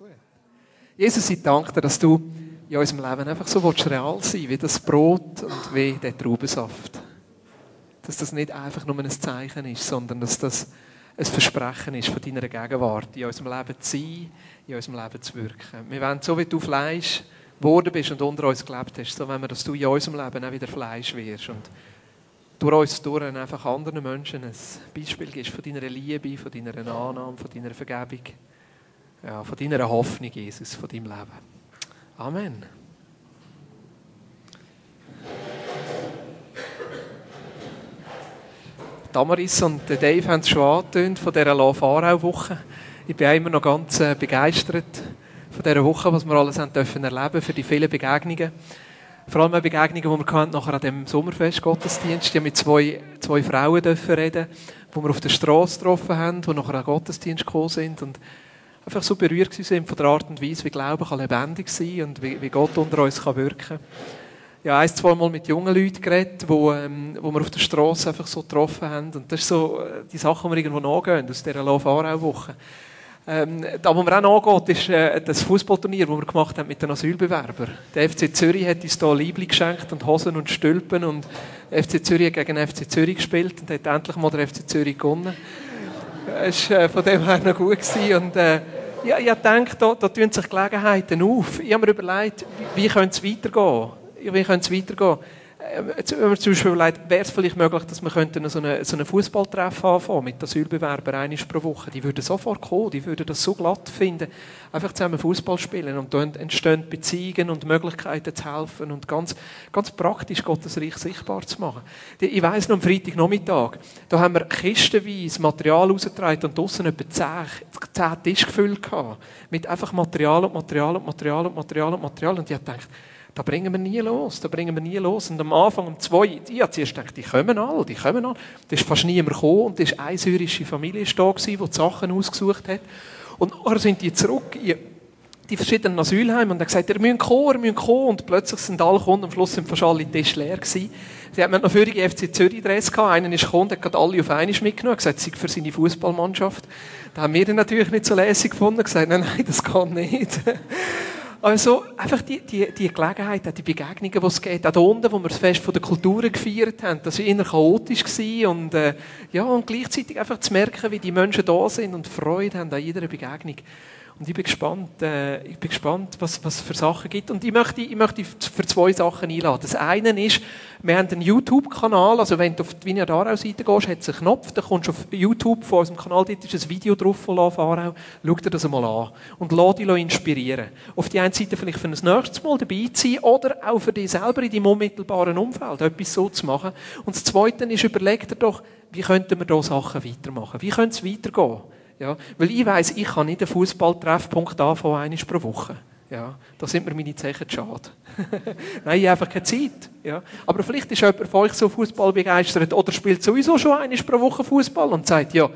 gut. Jesus, ich danke dir, dass du in unserem Leben einfach so real sein wie das Brot und wie der Traubensaft. Dass das nicht einfach nur ein Zeichen ist, sondern dass das ein Versprechen ist von deiner Gegenwart, in unserem Leben zu sein, in unserem Leben zu wirken. Wir wollen, so wie du Fleisch geworden bist und unter uns gelebt hast, so wollen wir, dass du in unserem Leben auch wieder Fleisch wirst und durch uns durch einfach anderen Menschen ein Beispiel gibst von deiner Liebe, von deiner Annahme, von deiner Vergebung, ja, von deiner Hoffnung, Jesus, von deinem Leben. Amen. Damaris und Dave haben es schon angetönt von dieser Lafarau-Woche. Ich bin immer noch ganz äh, begeistert von dieser Woche, was wir alles haben dürfen erleben für die vielen Begegnungen. Vor allem Begegnungen, die wir nachher an dem Sommerfest Gottesdienst. Ich mit zwei, zwei Frauen dürfen reden, die wir auf der Straße getroffen haben, die nachher an Gottesdienst gekommen sind und einfach so berührt sind von der Art und Weise, wie Glauben kann lebendig sein und wie, wie Gott unter uns kann wirken. Ja, ein, zwei Mal mit jungen Leuten geredet, wo, ähm, wo wir auf der Straße einfach so getroffen haben. Und das sind so äh, die Sachen, die wir irgendwo nachgehen aus dieser Lauf-Aarau-Woche. Ähm, da, wo man auch nachgeht, ist äh, das Fußballturnier, das wir gemacht haben mit den Asylbewerbern. Der FC Zürich hat uns hier Liebling geschenkt und Hosen und Stülpen und der FC Zürich hat gegen den FC Zürich gespielt und hat endlich mal der FC Zürich gewonnen. Das war äh, von dem her noch gut. Gewesen. Und, äh, ja, ich denke, da, da tun sich Gelegenheiten auf. Ich habe mir überlegt, wie könnte es weitergehen? Wie könnte es weitergehen? Wenn man zum Beispiel überlegt, wäre es vielleicht möglich, dass wir so einen so eine Fußballtreff anfangen mit Asylbewerbern einmal pro Woche. Die würden sofort kommen, die würden das so glatt finden. Einfach zusammen Fußball spielen und dann entstehen Beziehungen und Möglichkeiten zu helfen und ganz, ganz praktisch Gottes Reich sichtbar zu machen. Ich weiss noch am Freitagnachmittag, da haben wir kistenweise Material rausgetragen und draussen etwa zehn, zehn Tische gefüllt gehabt. Mit einfach Material und Material und Material und Material und Material. Und ich habe gedacht, da bringen wir nie los, da bringen wir nie los. Und am Anfang, um zwei, ich habe zuerst gedacht, die kommen alle, die kommen alle. Da ist fast niemand gekommen und da war eine syrische Familie da, die die Sachen ausgesucht hat. Und dann sind die zurück in die verschiedenen Asylheime und haben gesagt, ihr müsst kommen, ihr müsst kommen. Und plötzlich sind alle gekommen, am Schluss sind fast alle Tische leer gewesen. Sie hatten noch vorige FC Zürich Dress gehabt, einer ist gekommen, hat alle auf einmal mitgenommen, gesagt, sei für seine Fußballmannschaft. Da haben wir dann natürlich nicht so lässig gefunden, gesagt, nein, nein, das kann nicht. Also einfach die, die, die Gelegenheit, die Begegnungen, die es geht, auch da unten, wo wir das Fest der Kulturen gefeiert haben, das war eher chaotisch und, äh, ja, und gleichzeitig einfach zu merken, wie die Menschen da sind und Freude haben an jeder Begegnung. Und ich bin gespannt, äh, ich bin gespannt, was, es für Sachen gibt. Und ich möchte, ich möchte für zwei Sachen einladen. Das eine ist, wir haben einen YouTube-Kanal, also wenn du auf die Vineyard Aarau-Seite gehst, hat es einen Knopf, da kommst du auf YouTube von unserem Kanal, dort ist ein Video drauf von Love Aarau, schau dir das einmal an und lass dich inspirieren. Auf die einen Seite vielleicht für ein nächstes Mal dabei zu sein oder auch für dich selber in deinem unmittelbaren Umfeld etwas so zu machen. Und das Zweite ist, überleg dir doch, wie könnten wir hier Sachen weitermachen? Wie könnte es weitergehen? Ja, weil ich weiss, ich kann nicht einen Fußballtreffpunkt anfangen, einmal pro Woche. Ja, da sind mir meine Zeichen schade. Nein, ich habe einfach keine Zeit. Ja. Aber vielleicht ist jemand von euch so Fußball begeistert oder spielt sowieso schon einmal pro Woche Fußball und sagt, ja,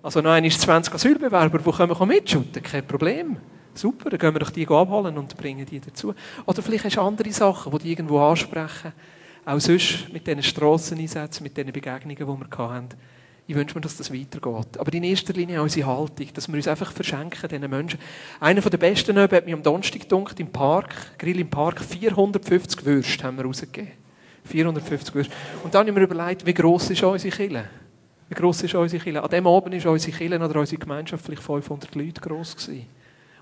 also noch einmal 20 Asylbewerber, die können wir mitschütten, kein Problem. Super, dann gehen wir doch die abholen und bringen die dazu. Oder vielleicht hast du andere Sachen, die die irgendwo ansprechen. Auch sonst mit diesen Strasseneinsätzen, mit diesen Begegnungen, die wir hatten. Ich wünsche mir, dass das weitergeht. Aber in erster Linie unsere Haltung, dass wir uns einfach verschenken, diesen Menschen. Einer der besten hat mich am Donnerstag gedunkt, im Park, Grill im Park, 450 Würste haben wir rausgegeben. 450 Würste. Und dann habe ich mir überlegt, wie gross ist unsere Kille? Wie gross ist unsere Kille? An dem Abend war unsere Kille oder unsere Gemeinschaft vielleicht 500 Leute gross gewesen.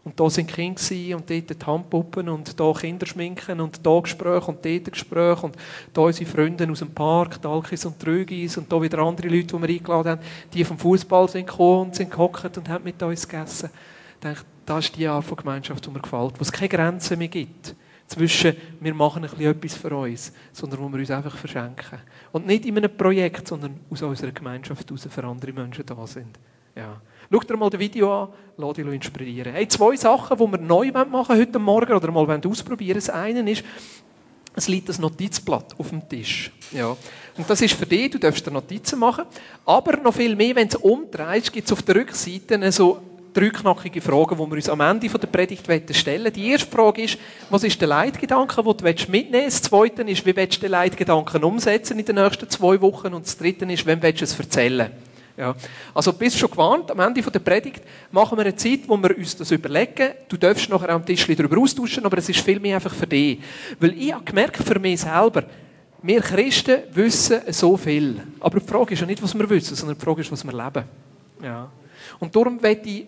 Und da sind Kinder und dort die Handpuppen und da Kinderschminken und da Gespräche und dort Gespräche und da unsere Freunde aus dem Park, die Alkis und Trögis und da wieder andere Leute, die wir eingeladen haben, die vom Fußball sind gekommen und sind gehockt und haben mit uns gegessen. Ich denke, das ist die Art von Gemeinschaft, die mir gefällt, wo es keine Grenzen mehr gibt zwischen wir machen ein bisschen etwas für uns, sondern wo wir uns einfach verschenken. Und nicht in einem Projekt, sondern aus unserer Gemeinschaft heraus für andere Menschen da sind. Ja. Schau dir mal das Video an, lass dich inspirieren. Hey, zwei Sachen, die wir neu machen heute Morgen oder mal ausprobieren Das eine ist, es liegt ein Notizblatt auf dem Tisch. Ja. Und das ist für dich, du darfst dir Notizen machen. Aber noch viel mehr, wenn du es umdrehst, gibt es auf der Rückseite so drei Fragen, die wir uns am Ende der Predigt stellen Die erste Frage ist, was ist der Leitgedanke, den du mitnehmen willst? Das zweite ist, wie willst du den Leitgedanken umsetzen in den nächsten zwei Wochen? Und das dritte ist, wem willst du es erzählen? Ja. Also bist schon gewarnt, am Ende der Predigt machen wir eine Zeit, wo wir uns das überlegen. Du darfst nachher am Tisch darüber austauschen, aber es ist viel mehr einfach für dich. Weil ich habe gemerkt, für mich selber, wir Christen wissen so viel. Aber die Frage ist ja nicht, was wir wissen, sondern die Frage ist, was wir leben. Ja. Und darum möchte ich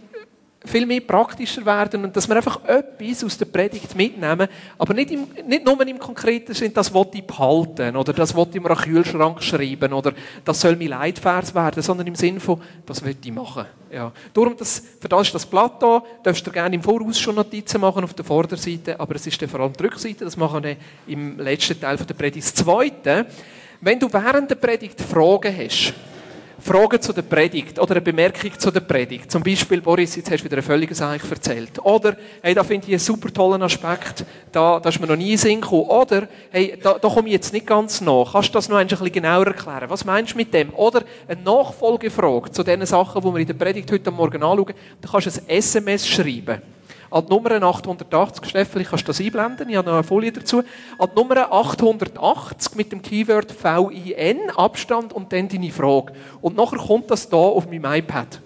viel mehr praktischer werden und dass wir einfach etwas aus der Predigt mitnehmen, aber nicht, im, nicht nur im konkreten Sinn, das will ich behalten oder das will ich mir an Kühlschrank schreiben oder das soll mein Leitvers werden, sondern im Sinn von, das will ich machen. Ja. Darum, das, für das ist das Blatt da, darfst du gerne im Voraus schon Notizen machen auf der Vorderseite, aber es ist dann vor allem die Rückseite, das machen wir im letzten Teil der Predigt. Das Zweite, wenn du während der Predigt Fragen hast, Fragen zu der Predigt oder eine Bemerkung zu der Predigt. Zum Beispiel, Boris, jetzt hast du wieder ein völliges eigentlich erzählt. Oder, hey, da finde ich einen super tollen Aspekt, da, da ist mir noch nie in Sinn gekommen. Oder, hey, da, da komme ich jetzt nicht ganz nach. Kannst du das noch ein bisschen genauer erklären? Was meinst du mit dem? Oder eine Nachfolgefrage zu den Sachen, die wir in der Predigt heute Morgen anschauen. Da kannst du ein SMS schreiben. An die Nummer 880, Stefan, ich kannst das einblenden, ich habe noch eine Folie dazu. An die Nummer 880 mit dem Keyword VIN, Abstand und dann deine Frage. Und nachher kommt das da auf meinem iPad.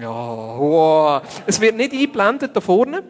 Ja, wow. Es wird nicht eingeblendet da vorne.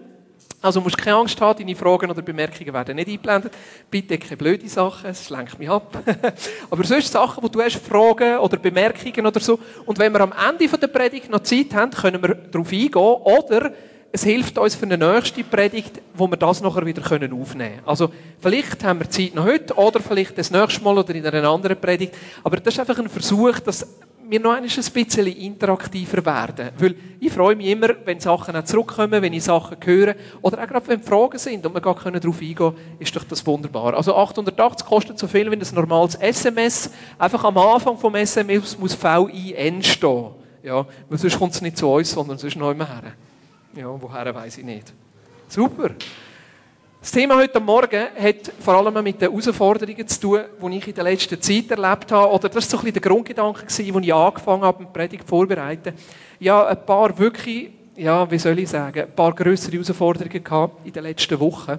Also musst keine Angst haben, deine Fragen oder Bemerkungen werden nicht eingeblendet. Bitte keine blöde Sachen, es lenkt mich ab. Aber sonst Sachen, wo du hast, Fragen oder Bemerkungen oder so. Und wenn wir am Ende der Predigt noch Zeit haben, können wir darauf eingehen. Oder es hilft uns für eine nächste Predigt, wo wir das nachher wieder aufnehmen können. Also, vielleicht haben wir Zeit noch heute, oder vielleicht das nächste Mal oder in einer anderen Predigt. Aber das ist einfach ein Versuch, dass wir noch ein bisschen interaktiver werden. Weil ich freue mich immer, wenn Sachen auch zurückkommen, wenn ich Sachen höre. Oder auch gerade wenn Fragen sind und wir gar darauf eingehen können, ist doch das wunderbar. Also 880 kostet so viel wie ein normales SMS. Einfach am Anfang vom SMS muss VIN stehen. Ja, weil sonst kommt es nicht zu uns, sondern sonst noch immer her. Ja, woher weiß ich nicht. Super. Das Thema heute Morgen hat vor allem mit den Herausforderungen zu tun, die ich in der letzten Zeit erlebt habe. Oder das war so ein bisschen der Grundgedanke, als ich angefangen habe, die Predigt vorzubereiten. Ja, ein paar wirklich, ja, wie soll ich sagen, ein paar grössere Herausforderungen gehabt in den letzten Wochen.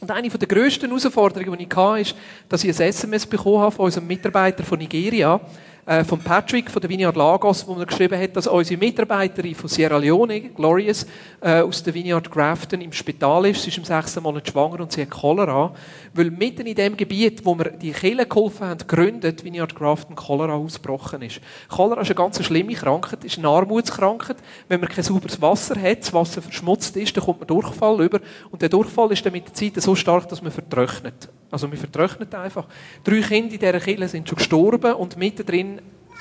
Und eine der grössten Herausforderungen, die ich hatte, ist, dass ich ein SMS bekommen habe von unserem Mitarbeiter von Nigeria, äh, von Patrick von der Vineyard Lagos, wo er geschrieben hat, dass unsere Mitarbeiterin von Sierra Leone, Glorious, äh, aus der Vineyard Grafton im Spital ist. Sie ist im sechsten Monat schwanger und sie hat Cholera. Weil mitten in dem Gebiet, wo wir die Kirche geholfen haben, gegründet, Vineyard Grafton Cholera ausgebrochen ist. Cholera ist eine ganz schlimme Krankheit, ist eine Armutskrankheit. Wenn man kein sauberes Wasser hat, das Wasser verschmutzt ist, dann kommt man Durchfall über. Und der Durchfall ist dann mit der Zeit so stark, dass man vertrocknet. Also man vertrocknet einfach. Drei Kinder in dieser Kirche sind schon gestorben und mittendrin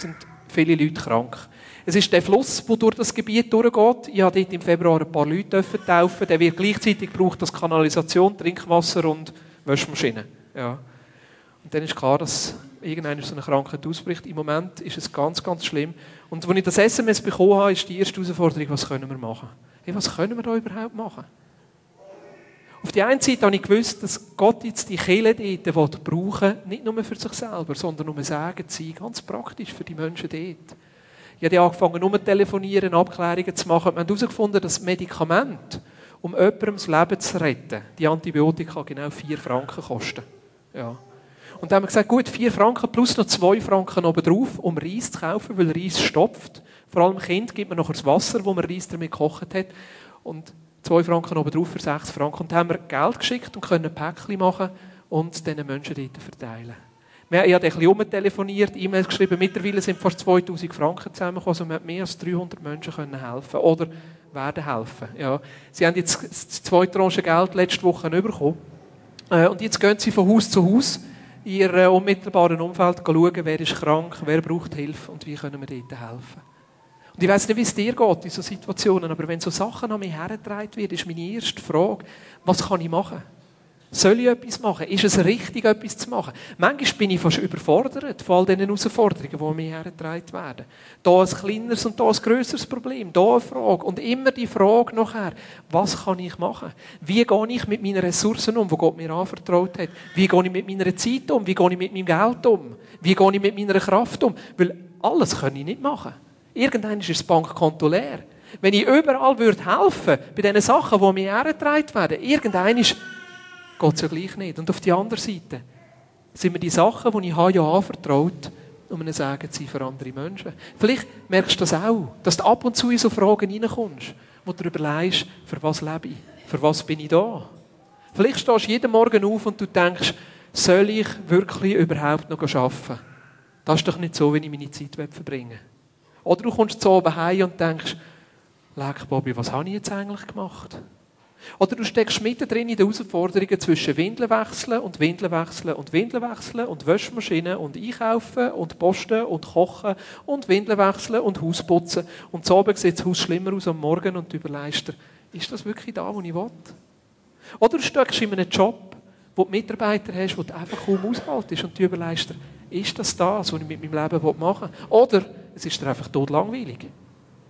sind viele Leute krank. Es ist der Fluss, der durch das Gebiet durchgeht. Ich habe dort im Februar ein paar Leute taufen. Der wird gleichzeitig gebraucht als Kanalisation, Trinkwasser und Waschmaschine. Ja. Und dann ist klar, dass irgendeine so eine Krankheit ausbricht. Im Moment ist es ganz, ganz schlimm. Und als ich das SMS bekommen habe, ist die erste Herausforderung, was können wir machen? Hey, was können wir da überhaupt machen? Auf die einen Seite habe ich gewusst, dass Gott jetzt die Kirche dort brauchen nicht nur für sich selber, sondern um Sagen zu sein, ganz praktisch für die Menschen dort. Ich habe angefangen, nur zu telefonieren, Abklärungen zu machen. Wir haben herausgefunden, dass Medikamente, um jemandem das Leben zu retten, die Antibiotika genau 4 Franken kosten. Ja. Und dann haben wir gesagt, gut, 4 Franken plus noch 2 Franken obendrauf, um Reis zu kaufen, weil Reis stopft. Vor allem Kind gibt man noch das Wasser, wo man Reis damit gekocht hat. Und 2 Franken oben drauf für 6 Franken. Und dann haben wir Geld geschickt und können ein Päckchen machen und diesen Menschen dort verteilen. Ich habe ein bisschen umtelefoniert, E-Mails geschrieben. Mittlerweile sind fast 2000 Franken zusammengekommen. Also wir mehr als 300 Menschen können helfen oder werden helfen. Ja. Sie haben jetzt das zweite Tranche Geld letzte Woche bekommen. Äh, und jetzt gehen sie von Haus zu Haus in ihrem unmittelbaren Umfeld schauen, wer ist krank, wer braucht Hilfe und wie können wir dort helfen. Und ich weiß nicht, wie es dir geht in solchen Situationen, aber wenn so Sachen an mich hergetragen werden, ist meine erste Frage, was kann ich machen? Soll ich etwas machen? Ist es richtig, etwas zu machen? Manchmal bin ich fast überfordert von all diesen Herausforderungen, die an mich hergetragen werden. Da ein kleineres und da ein grösseres Problem. Da eine Frage. Und immer die Frage nachher, was kann ich machen? Wie gehe ich mit meinen Ressourcen um, die Gott mir anvertraut hat? Wie gehe ich mit meiner Zeit um? Wie gehe ich mit meinem Geld um? Wie gehe ich mit meiner Kraft um? Weil alles kann ich nicht machen. Irgendwann ist das Bankkonto leer. Wenn ich überall würde helfen bei diesen Sachen, die mir hergetragen werden, irgendwann geht es ja gleich nicht. Und auf der anderen Seite sind mir die Sachen, die ich habe, ja anvertraut, um ein Segen zu sein für andere Menschen. Vielleicht merkst du das auch, dass du ab und zu in so Fragen reinkommst, wo du überlegst, für was lebe ich? Für was bin ich da? Vielleicht stehst du jeden Morgen auf und du denkst, soll ich wirklich überhaupt noch arbeiten? Das ist doch nicht so, wie ich meine Zeit verbringen will. Oder du kommst zu oben heim und denkst, leck Bobby, was habe ich jetzt eigentlich gemacht? Oder du steckst mittendrin in den Herausforderungen zwischen Windeln wechseln und Windeln wechseln und Windeln wechseln und Wäschmaschinen und einkaufen und posten und kochen und Windeln wechseln und Haus putzen. Und zu oben sieht das Haus schlimmer aus am Morgen und du überlegst dir, ist das wirklich da, wo ich will? Oder du steckst in einem Job, wo du Mitarbeiter hast, wo du einfach kaum aushaltest und du überlegst dir, ist das das, was ich mit meinem Leben machen will? Oder es ist einfach tot langweilig.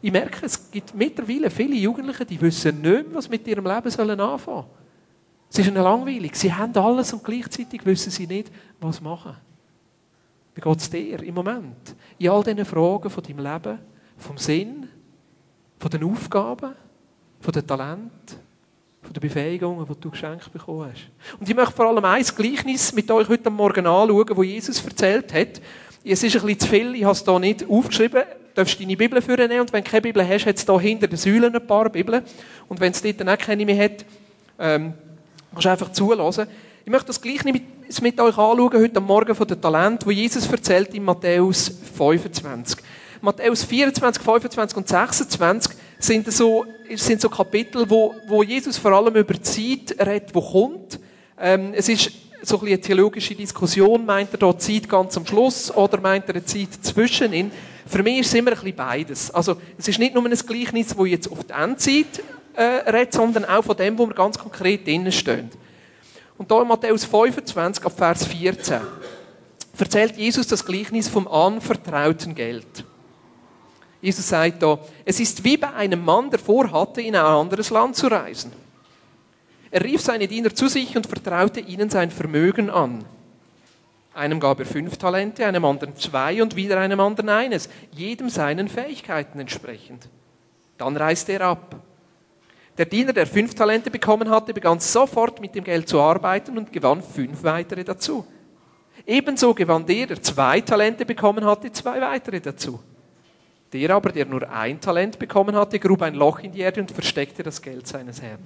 Ich merke, es gibt mittlerweile viele Jugendliche, die wissen nicht mehr, was mit ihrem Leben sollen anfangen Es ist ihnen langweilig. Sie haben alles und gleichzeitig wissen sie nicht, was machen. Wie geht es dir im Moment? In all diesen Fragen von deinem Leben, vom Sinn, von den Aufgaben, von den Talenten, von den Befähigungen, die du geschenkt bekommen hast. Und ich möchte vor allem ein Gleichnis mit euch heute Morgen anschauen, wo Jesus erzählt hat. Es ist ein bisschen zu viel, ich habe es hier nicht aufgeschrieben. Du darfst deine Bibel führen und wenn du keine Bibel hast, hat es hier hinter den Säulen ein paar Bibeln. Und wenn es dort auch keine mehr hat, ähm, kannst du einfach zulassen. Ich möchte das gleich mit, mit euch anschauen, heute Morgen von den Talenten, wo Jesus erzählt in Matthäus 25. Matthäus 24, 25 und 26 sind so, sind so Kapitel, wo, wo Jesus vor allem über die Zeit redet, die kommt. Ähm, es ist so ein eine theologische Diskussion, meint er da Zeit ganz am Schluss oder meint er eine Zeit zwischen ihnen? Für mich ist es immer ein bisschen beides. Also, es ist nicht nur ein Gleichnis, das jetzt auf die Endzeit äh, redet, sondern auch von dem, wo wir ganz konkret drinnen stehen. Und da in Matthäus 25, ab Vers 14, erzählt Jesus das Gleichnis vom anvertrauten Geld. Jesus sagt da, es ist wie bei einem Mann, der vorhatte, in ein anderes Land zu reisen. Er rief seine Diener zu sich und vertraute ihnen sein Vermögen an. Einem gab er fünf Talente, einem anderen zwei und wieder einem anderen eines, jedem seinen Fähigkeiten entsprechend. Dann reiste er ab. Der Diener, der fünf Talente bekommen hatte, begann sofort mit dem Geld zu arbeiten und gewann fünf weitere dazu. Ebenso gewann der, der zwei Talente bekommen hatte, zwei weitere dazu. Der aber, der nur ein Talent bekommen hatte, grub ein Loch in die Erde und versteckte das Geld seines Herrn.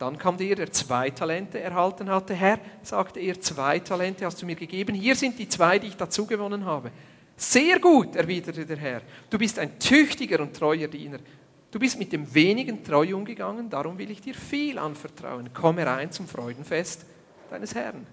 Dann kam der, der zwei Talente erhalten hatte. Herr, sagte er, zwei Talente hast du mir gegeben. Hier sind die zwei, die ich dazu gewonnen habe. Sehr gut, erwiderte der Herr. Du bist ein tüchtiger und treuer Diener. Du bist mit dem wenigen treu umgegangen, darum will ich dir viel anvertrauen. Komm herein zum Freudenfest deines Herrn.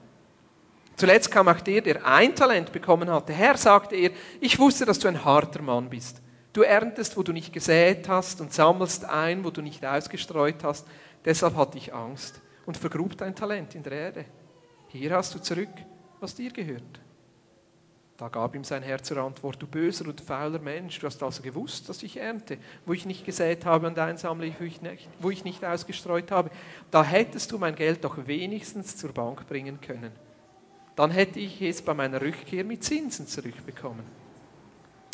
Zuletzt kam auch der, der ein Talent bekommen hatte. Herr, sagte er, ich wusste, dass du ein harter Mann bist. Du erntest, wo du nicht gesät hast und sammelst ein, wo du nicht ausgestreut hast. Deshalb hatte ich Angst und vergrub dein Talent in der Erde. Hier hast du zurück, was dir gehört. Da gab ihm sein Herr zur Antwort, du böser und fauler Mensch, du hast also gewusst, dass ich ernte, wo ich nicht gesät habe und einsammle, wo ich nicht, wo ich nicht ausgestreut habe. Da hättest du mein Geld doch wenigstens zur Bank bringen können. Dann hätte ich es bei meiner Rückkehr mit Zinsen zurückbekommen.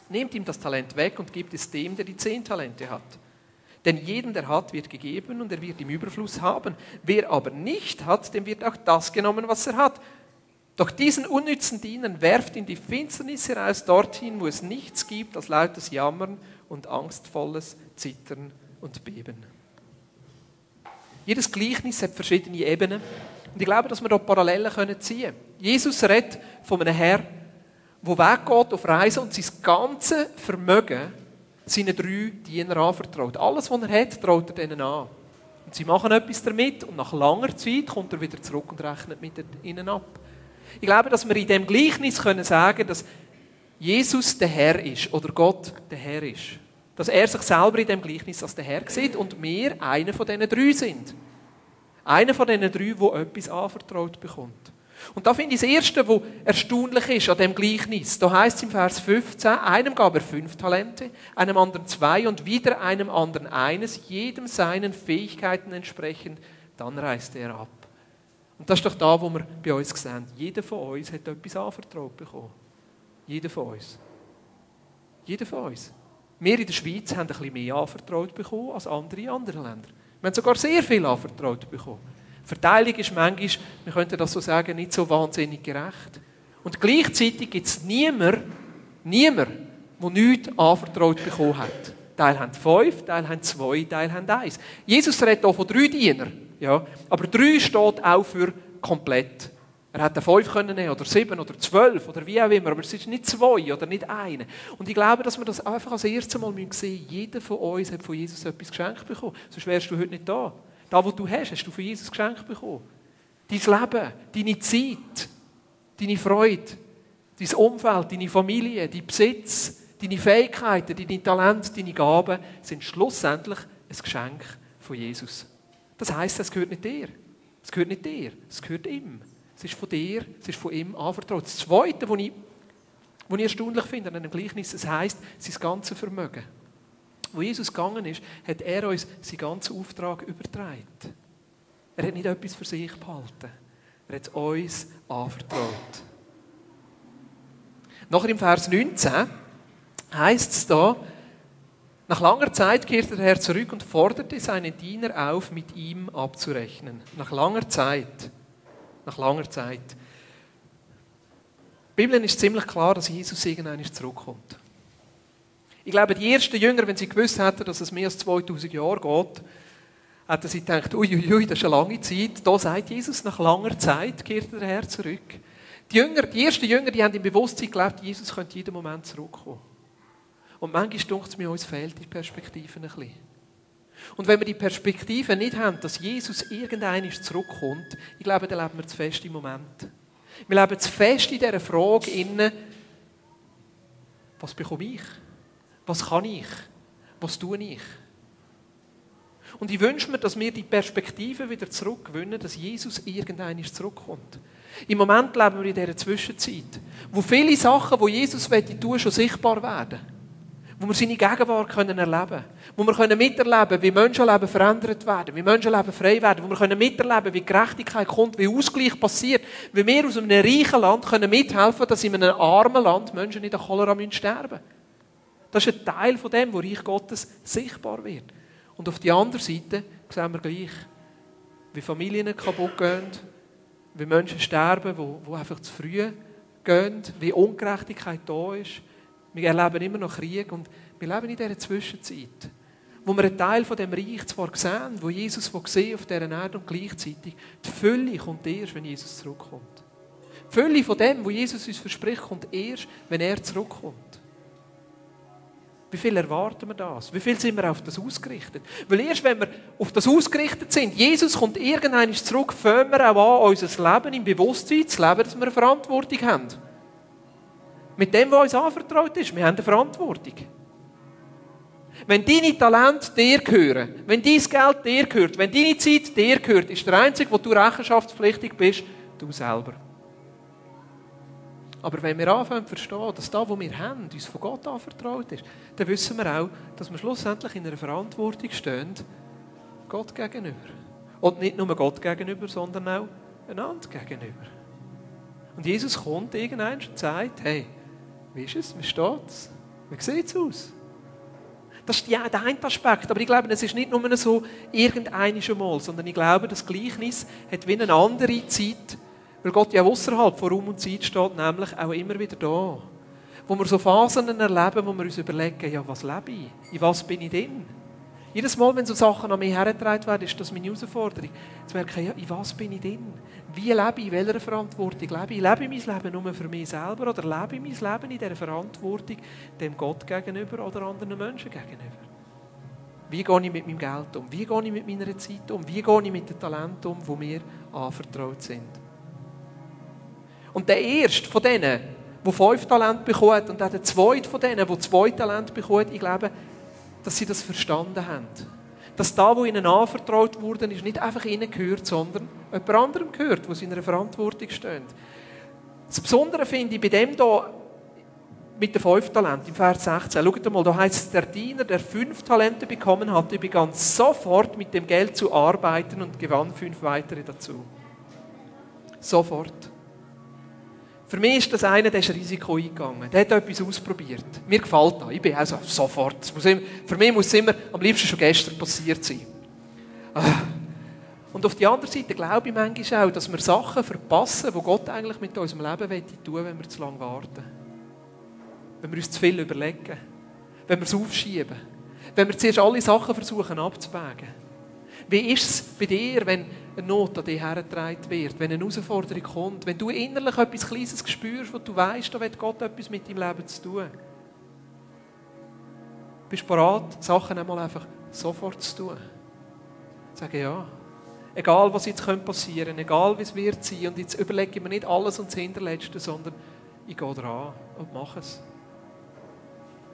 Nehmt ihm das Talent weg und gebt es dem, der die zehn Talente hat. Denn jedem, der hat, wird gegeben und er wird im Überfluss haben. Wer aber nicht hat, dem wird auch das genommen, was er hat. Doch diesen unnützen Dienern werft in die Finsternis heraus, dorthin, wo es nichts gibt als lautes Jammern und angstvolles Zittern und Beben. Jedes Gleichnis hat verschiedene Ebenen. Und ich glaube, dass wir da Parallelen ziehen können. Jesus redet von einem Herr, der weggeht auf Reisen und sein ganzes Vermögen seinen drei Dienern anvertraut. Alles, was er hat, traut er denen an. Und sie machen etwas damit und nach langer Zeit kommt er wieder zurück und rechnet mit ihnen ab. Ich glaube, dass wir in dem Gleichnis können sagen, dass Jesus der Herr ist oder Gott der Herr ist. Dass er sich selber in dem Gleichnis als der Herr sieht und wir einer von diesen drei sind. Einer von diesen drei, der etwas anvertraut bekommt. Und da finde ich das Erste, was erstaunlich ist an dem Gleichnis. Da heißt es im Vers 15, einem gab er fünf Talente, einem anderen zwei und wieder einem anderen eines, jedem seinen Fähigkeiten entsprechend, dann reiste er ab. Und das ist doch da, wo wir bei uns sehen. Jeder von uns hat etwas anvertraut bekommen. Jeder von uns. Jeder von uns. Wir in der Schweiz haben ein bisschen mehr anvertraut bekommen als andere in anderen Ländern. Wir haben sogar sehr viel anvertraut bekommen. Verteilung ist manchmal, wir könnten das so sagen, nicht so wahnsinnig gerecht. Und gleichzeitig gibt es niemanden, niemand, der nichts anvertraut bekommen hat. Teil haben fünf, Teil haben zwei, Teil haben eins. Jesus redet hier von drei Dienern. Ja? Aber drei steht auch für komplett. Er hätte fünf können nehmen, oder sieben, oder zwölf, oder wie auch immer, aber es ist nicht zwei oder nicht eine. Und ich glaube, dass wir das einfach als erstes Mal sehen müssen. Jeder von uns hat von Jesus etwas geschenkt bekommen. Sonst wärst du heute nicht da. Da, wo du hast, hast du von Jesus geschenkt bekommen. Dein Leben, deine Zeit, deine Freude, dein Umfeld, deine Familie, dein Besitz, deine Fähigkeiten, deine Talente, deine Gaben sind schlussendlich ein Geschenk von Jesus. Das heißt, es gehört nicht dir. Es gehört nicht dir. Es gehört ihm. Es ist von dir, es ist von ihm anvertraut. Das Zweite, was ich, was ich erstaunlich finde an einem Gleichnis, es heisst, sein ganzes Vermögen. Wo Jesus gegangen ist, hat er uns seinen ganzen Auftrag übertragen. Er hat nicht etwas für sich behalten. Er hat es uns anvertraut. Nachher im Vers 19 heißt es da, nach langer Zeit kehrte der Herr zurück und forderte seine Diener auf, mit ihm abzurechnen. Nach langer Zeit. Nach langer Zeit. Die Bibel ist ziemlich klar, dass Jesus irgendwann zurückkommt. Ich glaube, die ersten Jünger, wenn sie gewusst hätten, dass es mehr als 2000 Jahre geht, hätten sie gedacht, uiuiui, das ist eine lange Zeit. Da sagt Jesus, nach langer Zeit kehrte der Herr zurück. Die, Jünger, die ersten Jünger, die haben im Bewusstsein gelebt, Jesus könnte jeden Moment zurückkommen. Und manchmal denkt es mir, uns fehlt die Perspektive ein bisschen. Und wenn wir die Perspektive nicht haben, dass Jesus irgendein zurückkommt, ich glaube, dann leben wir zu fest im Moment. Wir leben zu fest in dieser Frage was bekomme ich? Was kann ich? Was tue ich? Und ich wünsche mir, dass wir die Perspektive wieder zurückgewinnen, dass Jesus irgendein zurückkommt. Im Moment leben wir in dieser Zwischenzeit, wo viele Sachen, die Jesus tun schon sichtbar werden wo wir seine Gegenwart können erleben können, wo wir können miterleben wie Menschenleben verändert werden, wie Menschenleben frei werden, wo wir können miterleben wie Gerechtigkeit kommt, wie Ausgleich passiert, wie wir aus einem reichen Land können mithelfen dass in einem armen Land Menschen nicht an Cholera sterben müssen. Das ist ein Teil von dem, wo Reich Gottes sichtbar wird. Und auf der anderen Seite sehen wir gleich, wie Familien kaputt gehen, wie Menschen sterben, die einfach zu früh gehen, wie Ungerechtigkeit da ist, wir erleben immer noch Krieg und wir leben in dieser Zwischenzeit, wo wir einen Teil von dem Reich zwar sehen, wo Jesus sehen auf dieser Erde und gleichzeitig die Fülle kommt erst, wenn Jesus zurückkommt. Die Fülle von dem, wo Jesus uns verspricht, kommt erst, wenn er zurückkommt. Wie viel erwarten wir das? Wie viel sind wir auf das ausgerichtet? Weil erst wenn wir auf das ausgerichtet sind, Jesus kommt irgendwann zurück, fangen wir auch an, unser Leben im Bewusstsein zu leben, dass wir eine Verantwortung haben. Mit dem, was uns anvertraut ist. Wir haben eine Verantwortung. Wenn deine Talente dir gehören, wenn dein Geld dir gehört, wenn deine Zeit dir gehört, ist der Einzige, wo du rechenschaftspflichtig bist, du selber. Aber wenn wir anfangen zu verstehen, dass das, was wir haben, uns von Gott anvertraut ist, dann wissen wir auch, dass wir schlussendlich in einer Verantwortung stehen, Gott gegenüber. Und nicht nur Gott gegenüber, sondern auch einander gegenüber. Und Jesus kommt irgendwann und sagt, hey, wie ist es? Wie steht es? Wie sieht es aus? Das ist der eine Aspekt. Aber ich glaube, es ist nicht nur so irgendein Mal, sondern ich glaube, das Gleichnis hat wie eine andere Zeit, weil Gott ja außerhalb von Raum und Zeit steht, nämlich auch immer wieder da. Wo wir so Phasen erleben, wo wir uns überlegen, ja, was lebe ich? In was bin ich denn? Jedes Mal, wenn so Sachen an mich hergetragen werden, ist das meine Herausforderung. Zu merken, ja, in was bin ich denn? Wie lebe ich? In welcher Verantwortung lebe ich? Lebe ich mein Leben nur für mich selber oder lebe ich mein Leben in dieser Verantwortung dem Gott gegenüber oder anderen Menschen gegenüber? Wie gehe ich mit meinem Geld um? Wie gehe ich mit meiner Zeit um? Wie gehe ich mit den Talenten um, die mir anvertraut sind? Und der erste von denen, der fünf Talente bekommt, und der zweite von denen, der zwei Talente bekommt, ich glaube, dass sie das verstanden haben. dass da, wo ihnen anvertraut wurde, ist, nicht einfach ihnen gehört, sondern jemand anderem gehört, wo sie in einer Verantwortung stehen. Das Besondere finde ich bei dem hier mit dem fünf Talent im Vers 16. Schaut mal, da heißt es, der Diener, der fünf Talente bekommen hatte, begann sofort mit dem Geld zu arbeiten und gewann fünf weitere dazu. Sofort. Für mich ist das einer, der ist Risiko eingegangen. Der hat etwas ausprobiert. Mir gefällt das. Ich bin also sofort. Für mich muss es immer am liebsten schon gestern passiert sein. Ah. Und auf der anderen Seite glaube ich manchmal auch, dass wir Sachen verpassen, die Gott eigentlich mit unserem Leben tun will, wenn wir zu lange warten. Wenn wir uns zu viel überlegen. Wenn wir es aufschieben. Wenn wir zuerst alle Sachen versuchen abzuwägen. Wie ist es bei dir, wenn eine Not an dich hergetragen wird, wenn eine Herausforderung kommt, wenn du innerlich etwas Kleines spürst, wo du weißt, da wird Gott etwas mit deinem Leben zu tun? Bist du bereit, Sachen einmal einfach sofort zu tun? Sagen ja. Egal, was jetzt passieren könnte, egal, wie es wird sein. Und jetzt überlege ich mir nicht alles und das Hinterletzte, sondern ich gehe dran und mache es.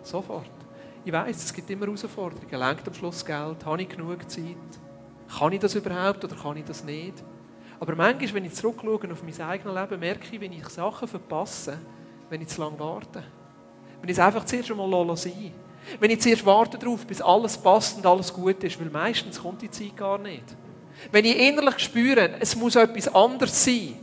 Sofort. Ich weiß, es gibt immer Herausforderungen. Lenkt am Schluss Geld? Habe ich genug Zeit? Kann ich das überhaupt oder kann ich das nicht? Aber manchmal, wenn ich zurückschaue auf mein eigenes Leben, merke ich, wenn ich Sachen verpasse, wenn ich zu lange warte. Wenn ich es einfach zuerst einmal sein Wenn ich zuerst warte darauf, bis alles passt und alles gut ist, weil meistens kommt die Zeit gar nicht. Wenn ich innerlich spüre, es muss etwas anderes sein,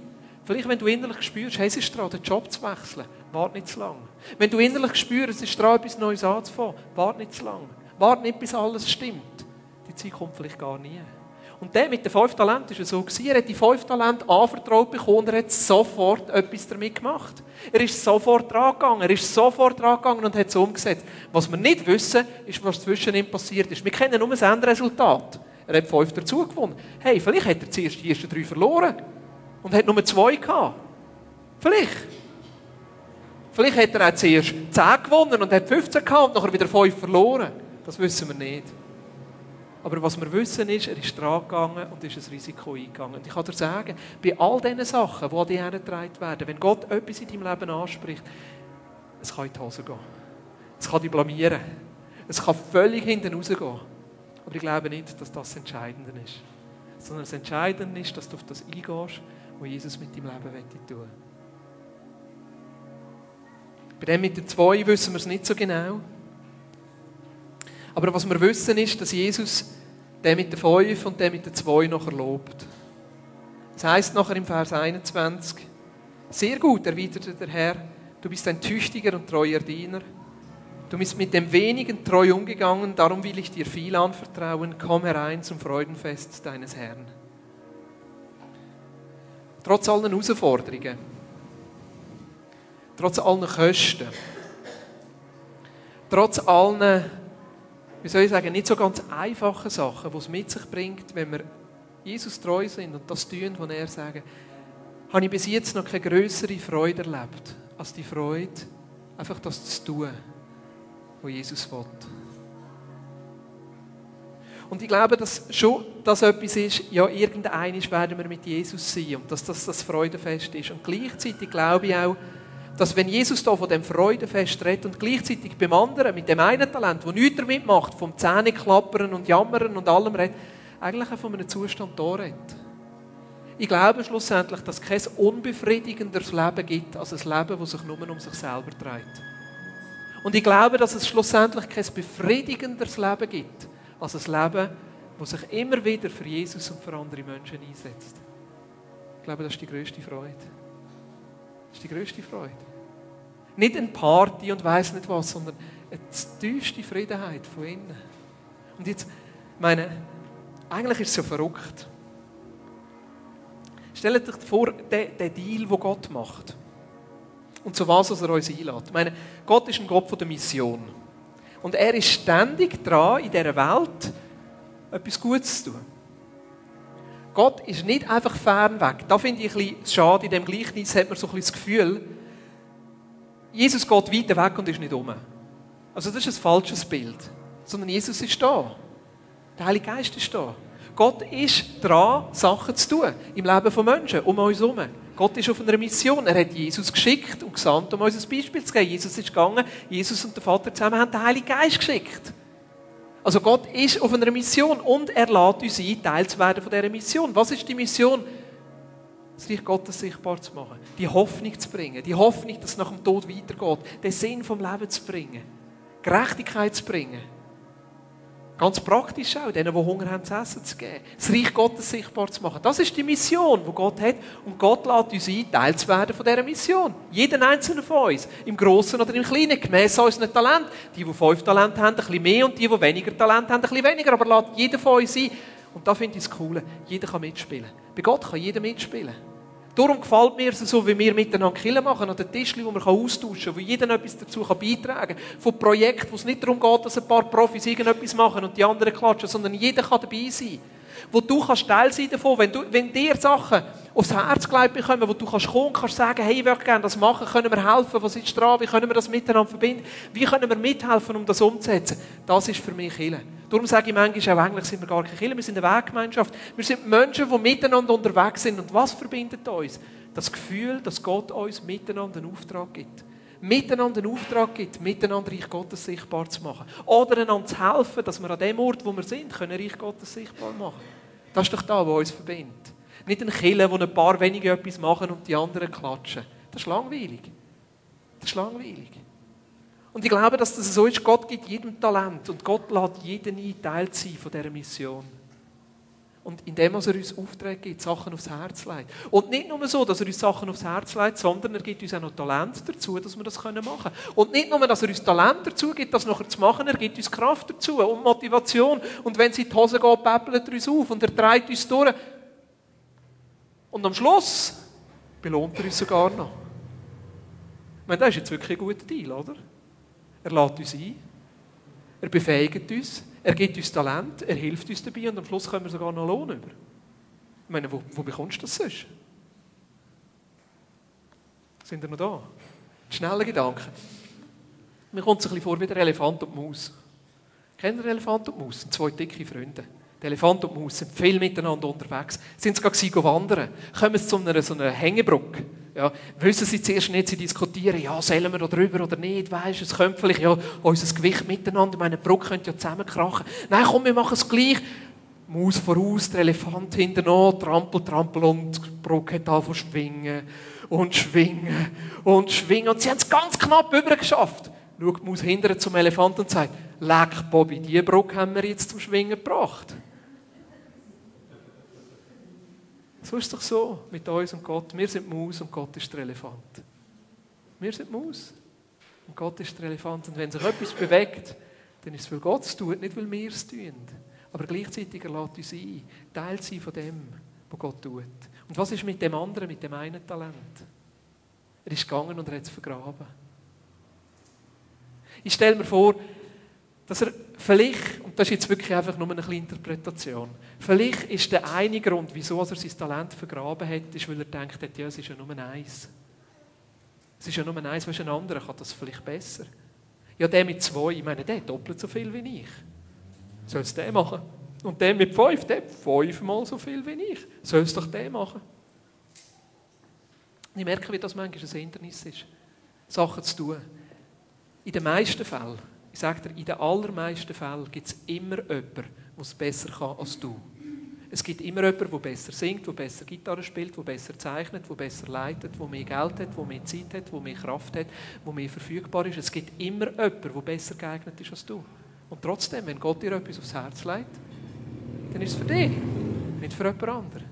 vielleicht wenn du innerlich spürst, hey, es ist dran, den Job zu wechseln, warte nicht zu lange. Wenn du innerlich spürst, es ist dran, etwas Neues anzufangen, warte nicht zu lange. Warte nicht, bis alles stimmt. Die Zeit kommt vielleicht gar nie. Und der mit den fünf Talenten war so. Er hat die fünf Talente anvertraut bekommen und er hat sofort etwas damit gemacht. Er ist sofort dran. Er ist sofort dran und hat es umgesetzt. Was wir nicht wissen, ist, was zwischen ihm passiert ist. Wir kennen nur das Endresultat. Er hat fünf dazu gewonnen. Hey, vielleicht hat er zuerst die ersten drei verloren und hat nur zwei gehabt. Vielleicht. Vielleicht hat er auch zuerst zehn gewonnen und hat 15 gehabt und nachher wieder fünf verloren. Das wissen wir nicht. Aber was wir wissen ist, er ist dran gegangen und ist ein Risiko eingegangen. Und ich kann dir sagen, bei all diesen Sachen, die an dich herangetragen werden, wenn Gott etwas in deinem Leben anspricht, es kann in die Hose gehen. Es kann dich blamieren. Es kann völlig hinten rausgehen. Aber ich glaube nicht, dass das das Entscheidende ist. Sondern das Entscheidende ist, dass du auf das eingehst, was Jesus mit deinem Leben tun will. Bei dem mit den zwei wissen wir es nicht so genau. Aber was wir wissen ist, dass Jesus den mit den fünf und den mit den zwei noch lobt. Das heißt nachher im Vers 21, sehr gut, erwiderte der Herr, du bist ein tüchtiger und treuer Diener. Du bist mit dem wenigen treu umgegangen, darum will ich dir viel anvertrauen. Komm herein zum Freudenfest deines Herrn. Trotz allen Herausforderungen, trotz allen Kosten, trotz allen wie soll ich sagen, nicht so ganz einfache Sachen, die es mit sich bringt, wenn wir Jesus treu sind und das tun, was er sagt, habe ich bis jetzt noch keine größere Freude erlebt, als die Freude, einfach das zu tun, was Jesus will. Und ich glaube, dass schon das etwas ist, ja, irgendeines werden wir mit Jesus sein und dass das das Freudenfest ist. Und gleichzeitig glaube ich auch, dass wenn Jesus da von dem Freudenfest redet und gleichzeitig beim anderen, mit dem einen Talent, der nichts damit macht, vom Zähneklappern und Jammern und allem redet, eigentlich auch von einem Zustand da redet. Ich glaube schlussendlich, dass es kein unbefriedigenderes Leben gibt, als ein Leben, das sich nur um sich selber dreht. Und ich glaube, dass es schlussendlich kein befriedigenderes Leben gibt, als ein Leben, das sich immer wieder für Jesus und für andere Menschen einsetzt. Ich glaube, das ist die größte Freude. Das ist die größte Freude. Nicht eine Party und weiß nicht was, sondern eine tiefste Friedenheit von innen. Und jetzt, meine, eigentlich ist es so verrückt. Stellt euch vor, den, den Deal, den Gott macht. Und zu was er uns einlädt. Ich meine, Gott ist ein Gott der Mission. Und er ist ständig dran, in dieser Welt etwas Gutes zu tun. Gott ist nicht einfach fern weg. Da finde ich ein bisschen schade. In dem Gleichnis hat man so ein bisschen das Gefühl, Jesus geht weiter weg und ist nicht um. Also das ist ein falsches Bild. Sondern Jesus ist da. Der Heilige Geist ist da. Gott ist dran, Sachen zu tun im Leben von Menschen, um uns herum. Gott ist auf einer Mission. Er hat Jesus geschickt und gesandt, um uns ein Beispiel zu geben. Jesus ist gegangen, Jesus und der Vater zusammen haben den Heiligen Geist geschickt. Also Gott ist auf einer Mission und er lädt uns ein, Teil zu werden von dieser Mission. Was ist die Mission? Das Reich Gottes sichtbar zu machen. Die Hoffnung zu bringen. Die Hoffnung, dass es nach dem Tod weitergeht. Den Sinn vom Leben zu bringen. Gerechtigkeit zu bringen. Ganz praktisch auch, denen, die Hunger haben, zu essen zu geben. Das Reich Gottes sichtbar zu machen. Das ist die Mission, die Gott hat. Und Gott lädt uns ein, Teil zu werden von dieser Mission. Jeden einzelnen von uns. Im Großen oder im Kleinen. Gemäss unseren Talent. Die, die fünf Talente haben, ein bisschen mehr. Und die, die weniger Talent haben, ein bisschen weniger. Aber lädt jeden von uns ein. Und da finde ich es cool. Jeder kann mitspielen. Bei Gott kann jeder mitspielen. Darum gefällt mir es so, wie wir miteinander Killen machen, an den Tischchen, wo man austauschen kann, wo jeder etwas dazu beitragen kann. Von Projekten, wo es nicht darum geht, dass ein paar Profis irgendetwas machen und die anderen klatschen, sondern jeder kann dabei sein. Wo du kannst Teil sein davon, wenn, du, wenn dir Sachen aufs Herz gelegt bekommen, wo du kannst kommen kannst sagen, hey, ich würde gerne das machen, können wir helfen, was ist dran, wie können wir das miteinander verbinden, wie können wir mithelfen, um das umzusetzen. Das ist für mich Killen. Darum sage ich manchmal, auch eigentlich sind wir gar keine Kirche, wir sind eine Weggemeinschaft. Wir sind Menschen, die miteinander unterwegs sind. Und was verbindet uns? Das Gefühl, dass Gott uns miteinander einen Auftrag gibt. Miteinander einen Auftrag gibt, miteinander Reich Gottes sichtbar zu machen. Oder einander zu helfen, dass wir an dem Ort, wo wir sind, können Reich Gottes sichtbar machen Das ist doch da, was uns verbindet. Nicht ein Killer, wo ein paar wenige etwas machen und die anderen klatschen. Das ist langweilig. Das ist langweilig. Und ich glaube, dass das so ist, Gott gibt jedem Talent und Gott lädt jeden ein, Teil sein von dieser Mission. Und indem er uns Aufträge gibt, Sachen aufs Herz legt. Und nicht nur so, dass er uns Sachen aufs Herz legt, sondern er gibt uns auch noch Talent dazu, dass wir das machen können. Und nicht nur, dass er uns Talent dazu gibt, das nachher zu machen, er gibt uns Kraft dazu und Motivation. Und wenn sie in die Hose geht, päppelt er uns auf und er treibt uns durch. Und am Schluss belohnt er uns sogar noch. Ich meine, das ist jetzt wirklich ein guter Deal, oder? Er lädt uns ein. Er befähigt uns. Er gibt uns Talent. Er hilft uns dabei. Und am Schluss können wir sogar noch Lohn über. Ich meine, wo, wo bekommst du das sonst? Sind wir noch da? Schnelle Gedanken. Mir kommt es ein bisschen vor wie der Elefant und die Maus. Kennen der Elefant und die Maus? Zwei dicke Freunde. Der Elefant und die Maus sind viel miteinander unterwegs. Sind sie gerade wandern. Kommen sie zu einer, so einer Hängebrücke. Ja, wissen sie zuerst nicht, sie diskutieren, ja, sollen wir da drüber oder nicht, weisst es könnte vielleicht ja unser Gewicht miteinander, meine Brücke könnte ja zusammenkrachen. Nein, komm, wir machen es gleich. Maus voraus, der Elefant hinten noch, trampel, trampel und die Brücke hat angefangen schwingen und schwingen und schwingen und sie haben es ganz knapp übergeschafft. Schaut die Maus hinterher zum Elefant und sagt, leck Bobby, die Brücke haben wir jetzt zum Schwingen gebracht. So ist es doch so mit uns und Gott. Wir sind Maus und Gott ist der Elefant. Wir sind Maus und Gott ist der Elefant. Und wenn sich etwas bewegt, dann ist es, weil Gott es tut, nicht weil wir es tun. Aber gleichzeitig er uns ein, Teil sein von dem, was Gott tut. Und was ist mit dem anderen, mit dem einen Talent? Er ist gegangen und er hat es vergraben. Ich stelle mir vor, dass er vielleicht, und das ist jetzt wirklich einfach nur eine kleine Interpretation, vielleicht ist der eine Grund, wieso er sein Talent vergraben hat, ist, weil er denkt ja, es ist ja nur eins. Es ist ja nur eins, weißt, ein anderer kann das vielleicht besser. Ja, der mit zwei, ich meine, der hat doppelt so viel wie ich. Soll es der machen? Und der mit fünf, der hat fünfmal so viel wie ich. Soll es doch der machen? Ich merke, wie das manchmal ein Hindernis ist, Sachen zu tun. In den meisten Fällen ich sage dir, in den allermeisten Fällen gibt es immer jemanden, der es besser kann als du. Es gibt immer jemanden, der besser singt, der besser Gitarre spielt, der besser zeichnet, der besser leitet, der mehr Geld hat, der mehr Zeit hat, der mehr Kraft hat, der mehr verfügbar ist. Es gibt immer jemanden, der besser geeignet ist als du. Und trotzdem, wenn Gott dir etwas aufs Herz legt, dann ist es für dich, nicht für jemand anderen.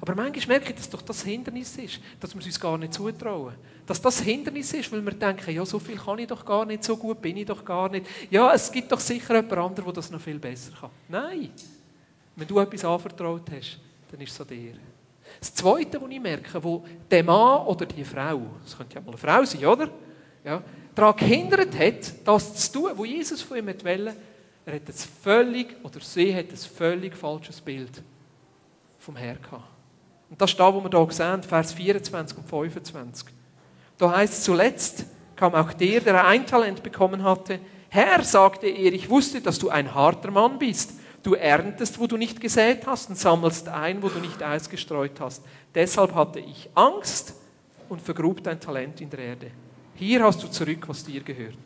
Aber manchmal merke ich, dass doch das Hindernis ist, dass wir es uns gar nicht zutrauen. Dass das Hindernis ist, weil wir denken, ja, so viel kann ich doch gar nicht, so gut bin ich doch gar nicht. Ja, es gibt doch sicher jemand anderen, der das noch viel besser kann. Nein. Wenn du etwas anvertraut hast, dann ist es an dir. Das Zweite, was ich merke, wo der Mann oder die Frau, das könnte ja mal eine Frau sein, oder? Ja, daran gehindert hat, das zu tun, was Jesus von ihm wollte, er hat ein völlig, oder sie hat ein völlig falsches Bild vom Herrn gehabt. Und das ist da, wo wir hier sehen, Vers 24 und 25. Da heißt zuletzt kam auch der, der ein Talent bekommen hatte. Herr, sagte er, ich wusste, dass du ein harter Mann bist. Du erntest, wo du nicht gesät hast und sammelst ein, wo du nicht ausgestreut hast. Deshalb hatte ich Angst und vergrub dein Talent in der Erde. Hier hast du zurück, was dir gehört.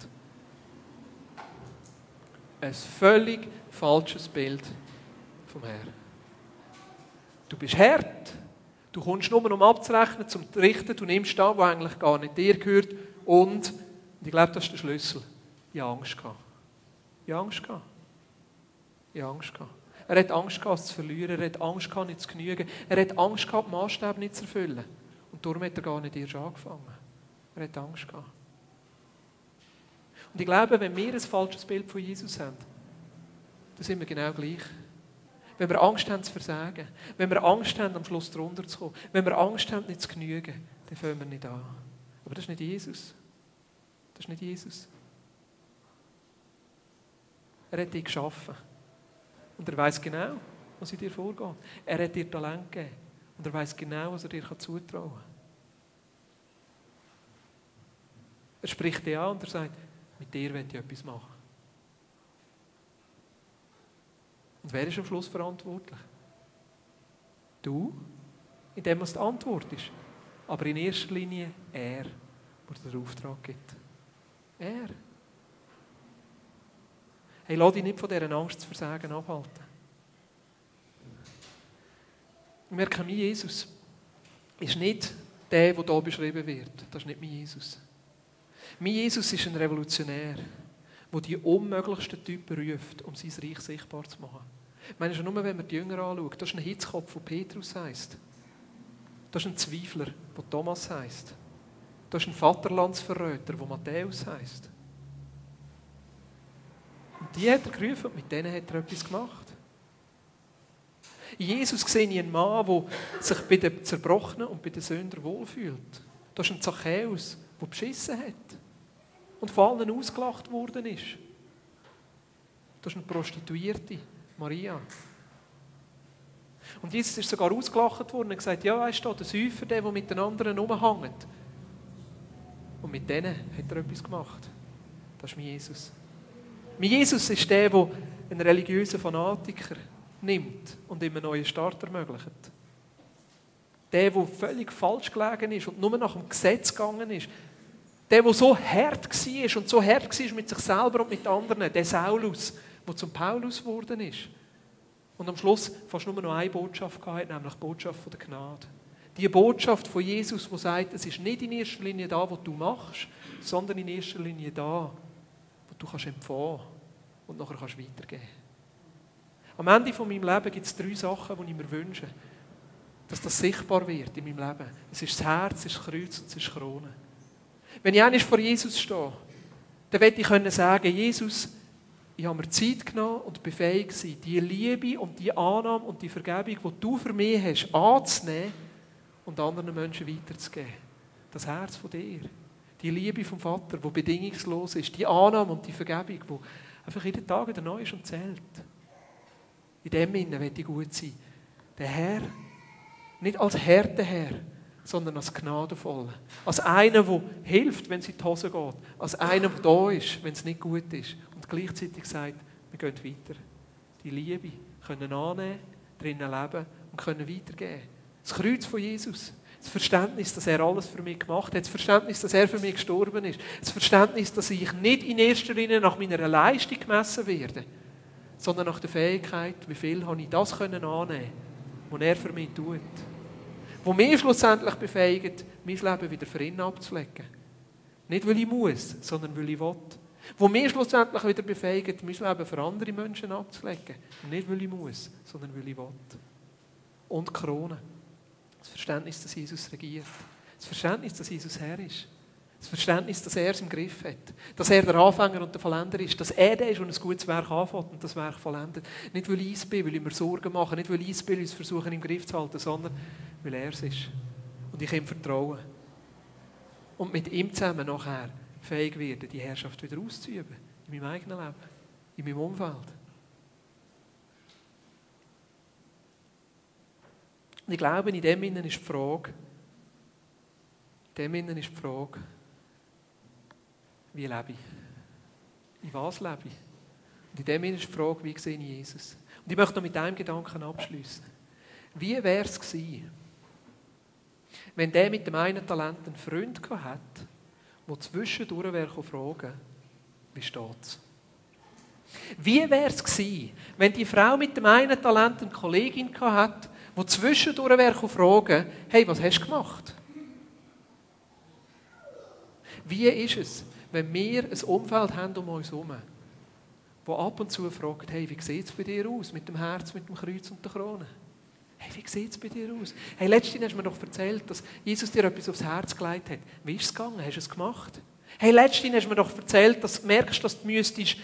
ein völlig falsches Bild vom Herrn. Du bist hart. Du kommst nur, um abzurechnen, zum richten. Du nimmst da, wo eigentlich gar nicht dir gehört. Und, und ich glaube, das ist der Schlüssel. Ich habe Angst gehabt. Ich habe Angst gehabt. Ich habe Angst gehabt. Er hat Angst gehabt, es zu verlieren. Er hat Angst gehabt, nicht zu genügen. Er hat Angst gehabt, die Maßstäbe nicht zu erfüllen. Und darum hat er gar nicht erst angefangen. Er hat Angst gehabt. Und ich glaube, wenn wir ein falsches Bild von Jesus haben, dann sind wir genau gleich. Wenn wir Angst haben zu versagen, wenn wir Angst haben, am Schluss drunter zu kommen, wenn wir Angst haben, nicht zu genügen, dann fangen wir nicht an. Aber das ist nicht Jesus. Das ist nicht Jesus. Er hat dich geschaffen. Und er weiß genau, was in dir vorgeht. Er hat dir Talent gegeben. Und er weiß genau, was er dir zutrauen kann. Er spricht dich an und er sagt, mit dir will ich etwas machen. Und wer ist am Schluss verantwortlich? Du, indem was die Antwort ist. Aber in erster Linie er, der den Auftrag gibt. Er. Hey, lass dich nicht von dieser Angst zu versagen abhalten. Ich merke, mein Jesus ist nicht der, der hier beschrieben wird. Das ist nicht mein Jesus. Mein Jesus ist ein Revolutionär, der die unmöglichsten Typen ruft, um sein Reich sichtbar zu machen. Ich meine schon nur, wenn man die Jünger anschaut, das ist ein Hitzkopf, der Petrus heisst. Das ist ein Zweifler, der Thomas heisst. Das ist ein Vaterlandsverräter, der Matthäus heisst. Und die hat er gerufen und mit denen hat er etwas gemacht. In Jesus sehe ich einen Mann, der sich bei den Zerbrochenen und bei den Sündern wohlfühlt. Das ist ein Zachäus, der beschissen hat und von allen ausgelacht worden ist. Das ist eine Prostituierte, Maria. Und Jesus ist sogar ausgelacht worden und gesagt, ja, weißt du, der Säufer, der, der mit den anderen umhängt. Und mit denen hat er etwas gemacht. Das ist mein Jesus. Mein Jesus ist der, der einen religiösen Fanatiker nimmt und ihm einen neuen Start ermöglicht. Der, der völlig falsch gelegen ist und nur nach dem Gesetz gegangen ist. Der, der so hart war und so hart war mit sich selber und mit anderen. Der Saulus, der zum Paulus geworden ist. Und am Schluss fast nur noch eine Botschaft gehabt, nämlich die Botschaft der Gnade. Die Botschaft von Jesus, die sagt, es ist nicht in erster Linie da, was du machst, sondern in erster Linie da, du kannst empfangen und nachher kannst weitergeben. Am Ende von meinem Leben gibt es drei Sachen, die ich mir wünsche, dass das sichtbar wird in meinem Leben. Es ist das Herz, es ist das Kreuz und es ist die Krone. Wenn ich einmal vor Jesus stehe, dann werde ich können sagen, Jesus, ich habe mir Zeit genommen und befähigt sein, die Liebe und die Annahme und die Vergebung, die du für mich hast, anzunehmen und anderen Menschen weiterzugeben. Das Herz von dir. Die Liebe vom Vater, die bedingungslos ist. Die Annahme und die Vergebung, die einfach jeden Tag wieder neu ist und zählt. In dem Sinne will ich gut sein. Der Herr, nicht als Härteherr, sondern als gnadenvoller. Als einer, der hilft, wenn es in die Hose geht. Als einer, der da ist, wenn es nicht gut ist. Und gleichzeitig sagt, wir gehen weiter. Die Liebe können annehmen, drinnen leben und können weitergeben. Das Kreuz von Jesus. Das Verständnis, dass er alles für mich gemacht hat. Das Verständnis, dass er für mich gestorben ist. Das Verständnis, dass ich nicht in erster Linie nach meiner Leistung gemessen werde, sondern nach der Fähigkeit, wie viel habe ich das können annehmen, was er für mich tut. Wo mich schlussendlich befähigt, mein Leben wieder für ihn abzulegen. Nicht, weil ich muss, sondern weil ich will. Wo mich schlussendlich wieder befähigt, mein Leben für andere Menschen abzulegen. Nicht, weil ich muss, sondern weil ich will. Und Krone. Das Verständnis, dass Jesus regiert. Das Verständnis, dass Jesus Herr ist. Das Verständnis, dass er es im Griff hat. Dass er der Anfänger und der Vollender ist. Dass er der ist, der ein gutes Werk anfängt und das Werk vollendet. Nicht, weil ich es bin, weil ich mir Sorgen mache. Nicht, weil ich es bin, weil ich es versuche im Griff zu halten, sondern weil er es ist. Und ich ihm vertraue. Und mit ihm zusammen nachher fähig werde, die Herrschaft wieder auszuüben. In meinem eigenen Leben. In meinem Umfeld. Und ich glaube, in dem Innen ist die Frage, in dem Innen ist die Frage, wie lebe ich? In was lebe ich? Und in dem Innen ist die Frage, wie sehe ich Jesus? Und ich möchte noch mit einem Gedanken abschließen. Wie wäre es gewesen, wenn der mit dem einen Talent einen Freund hat, der zwischendurch wäre fragen, wie steht es? Wie wäre es gewesen, wenn die Frau mit dem einen Talent eine Kollegin hatte, die zwischendurch wäre fragen, hey, was hast du gemacht? Wie ist es, wenn wir ein Umfeld haben um uns herum, wo ab und zu fragt, hey, wie sieht es bei dir aus mit dem Herz, mit dem Kreuz und der Krone? Hey, wie sieht es bei dir aus? Hey, letztens hast du mir doch erzählt, dass Jesus dir etwas aufs Herz gelegt hat. Wie ist es gegangen? Hast du es gemacht? Hey, letztens hast du mir doch erzählt, dass du merkst, dass du müsstest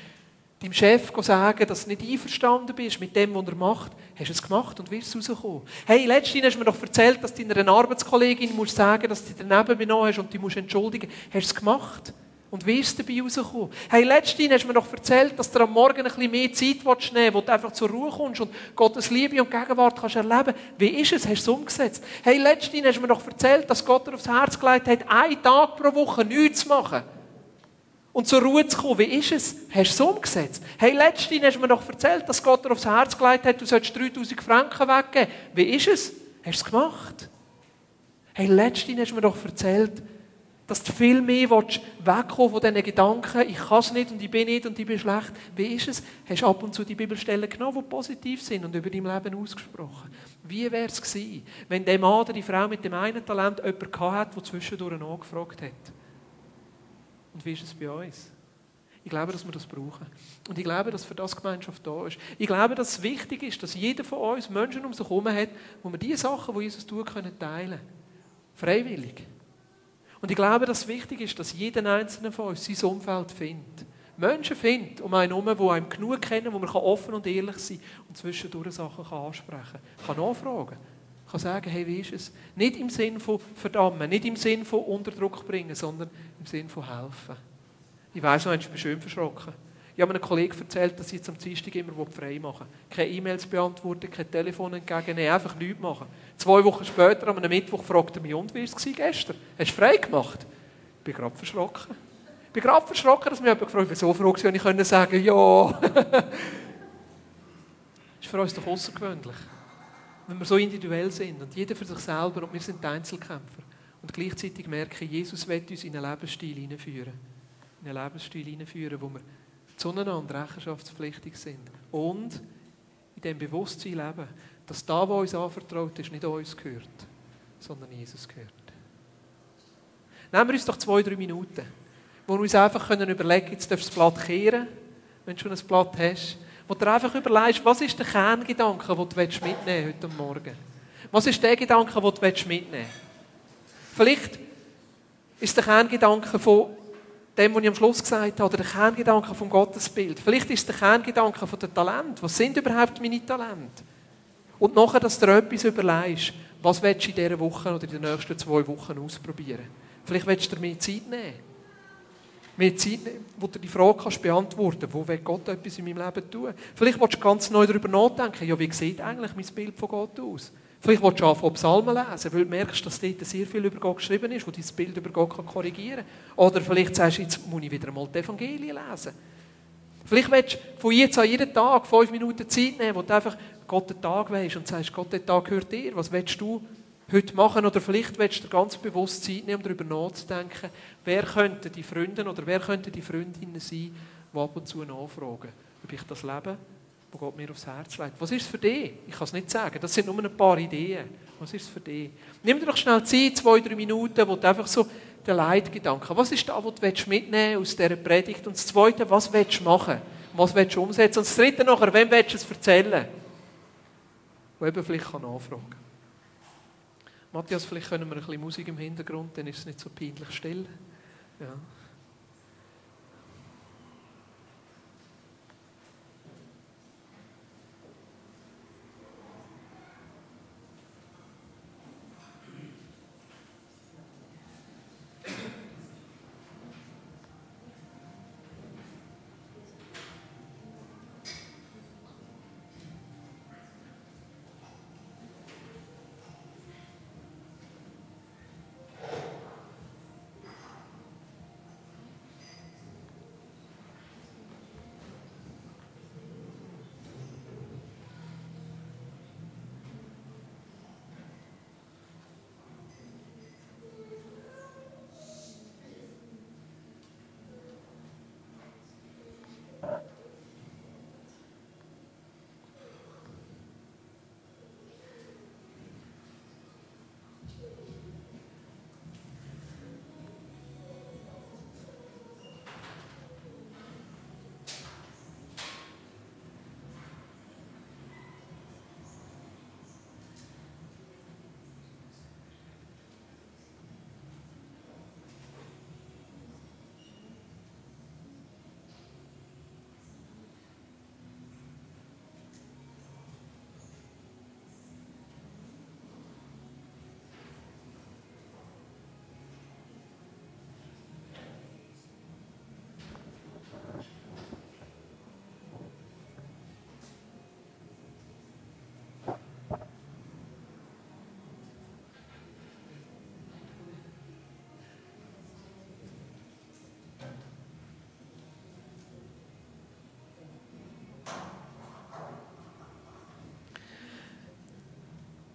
deinem Chef sagen, dass du nicht einverstanden bist mit dem, was er macht. Hast du es gemacht und wirst rauskommen? Hey, letztens hast du mir doch erzählt, dass du deiner Arbeitskollegin musst sagen, dass du dich daneben benommen hast und die musst entschuldigen. Hast du es gemacht? Und wie ist dabei rausgekommen? Hey, letztens hast du mir doch erzählt, dass du am Morgen ein bisschen mehr Zeit willst nehmen wo du einfach zur Ruhe kommst und Gottes Liebe und Gegenwart kannst erleben. Wie ist es? Hast du es umgesetzt? Hey, letztens hast du mir doch erzählt, dass Gott dir aufs Herz gelegt hat, einen Tag pro Woche nichts zu machen. Und zur Ruhe zu kommen. Wie ist es? Hast du es umgesetzt? Hey, letztens hast du mir doch erzählt, dass Gott dir aufs Herz gelegt hat, du sollst 3000 Franken weggeben. Wie ist es? Hast du es gemacht? Hey, letztens hast du mir doch erzählt, dass du viel mehr wegkommen von diesen Gedanken, ich kann es nicht und ich bin nicht und ich bin schlecht. Wie ist es? Hast du ab und zu die Bibelstellen genommen, die positiv sind und über dein Leben ausgesprochen? Wie wäre es gewesen, wenn der Mann oder die Frau mit dem einen Talent jemanden gehabt hat, der zwischendurch angefragt hat? Und wie ist es bei uns? Ich glaube, dass wir das brauchen. Und ich glaube, dass für das Gemeinschaft da ist. Ich glaube, dass es wichtig ist, dass jeder von uns Menschen um sich herum hat, wo wir die Sachen, die Jesus tut, können teilen. Freiwillig. Und ich glaube, dass wichtig ist, dass jeder Einzelne von uns sein Umfeld findet. Menschen findet um einen herum, die einem genug kennen, wo man offen und ehrlich sein kann und zwischendurch Sachen ansprechen kann. Kann nachfragen. Kann sagen, hey, wie ist es? Nicht im Sinn von verdammen, nicht im Sinn von Unterdruck bringen, sondern im Sinn von helfen. Ich weiss noch, ich bin schön verschrocken. Ich habe einem Kollegen erzählt, dass ich am Dienstag immer frei machen Keine E-Mails beantworten, kein Telefon entgegennehmen, einfach nichts machen. Zwei Wochen später, am Mittwoch, fragte er mich, und wie war es gestern? Hast du frei gemacht? Ich bin gerade verschrocken. Ich bin gerade verschrocken, dass mich jemand gefragt hat, ich bin so froh gewesen, ich konnte sagen, ja. das ist für uns doch außergewöhnlich. Wenn wir so individuell sind und jeder für sich selber und wir sind Einzelkämpfer. Und gleichzeitig merken, Jesus will uns in einen Lebensstil hineinführen. In einen Lebensstil hineinführen, wo wir zueinander rechenschaftspflichtig sind. Und in dem Bewusstsein leben, dass da, was uns anvertraut ist, nicht uns gehört, sondern Jesus gehört. Nehmen wir uns doch zwei, drei Minuten, wo wir uns einfach können überlegen jetzt darfst du das Blatt kehren, wenn du schon ein Blatt hast, wo du einfach überlegst, was ist der Kerngedanke, den du mitnehmen heute Morgen? Was ist der Gedanke, den du mitnehmen willst? Vielleicht ist der Kerngedanke von dem, was ich am Schluss gesagt habe, oder der Kerngedanke vom Gottesbild. Vielleicht ist es der Kerngedanke von den Talenten. Was sind überhaupt meine Talente? Und nachher, dass du dir etwas überlegst, was willst du in dieser Woche oder in den nächsten zwei Wochen ausprobieren? Vielleicht willst du dir mehr Zeit nehmen. Mehr Zeit nehmen, wo du die Frage kannst beantworten kannst, wo will Gott etwas in meinem Leben tun? Vielleicht willst du ganz neu darüber nachdenken, ja, wie sieht eigentlich mein Bild von Gott aus? Vielleicht willst du anfangen, Psalmen lesen, weil du merkst, dass dort sehr viel über Gott geschrieben ist, wo dein Bild über Gott korrigieren kann. Oder vielleicht sagst du, jetzt muss ich wieder einmal die Evangelien lesen. Vielleicht willst du von jetzt an jeden Tag fünf Minuten Zeit nehmen, wo du einfach Gott den Tag weisst und sagst, Gott, der Tag gehört dir. Was willst du heute machen? Oder vielleicht willst du dir ganz bewusst Zeit nehmen, um darüber nachzudenken, wer könnte die Freunde oder wer könnte die Freundinnen sein, die ab und zu nachfragen, ob ich das Leben wo Gott mir aufs Herz legt. Was ist es für dich? Ich kann es nicht sagen. Das sind nur ein paar Ideen. Was ist es für dich? Nimm dir doch schnell Zeit, zwei, drei Minuten, wo du einfach so den Leitgedanken, was ist da, was du mitnehmen aus dieser Predigt? Und das Zweite, was willst du machen? Was willst du umsetzen? Und das Dritte nachher, wem willst du es erzählen? Wo eben vielleicht kann nachfragen Matthias, vielleicht können wir ein bisschen Musik im Hintergrund, dann ist es nicht so peinlich still. Ja.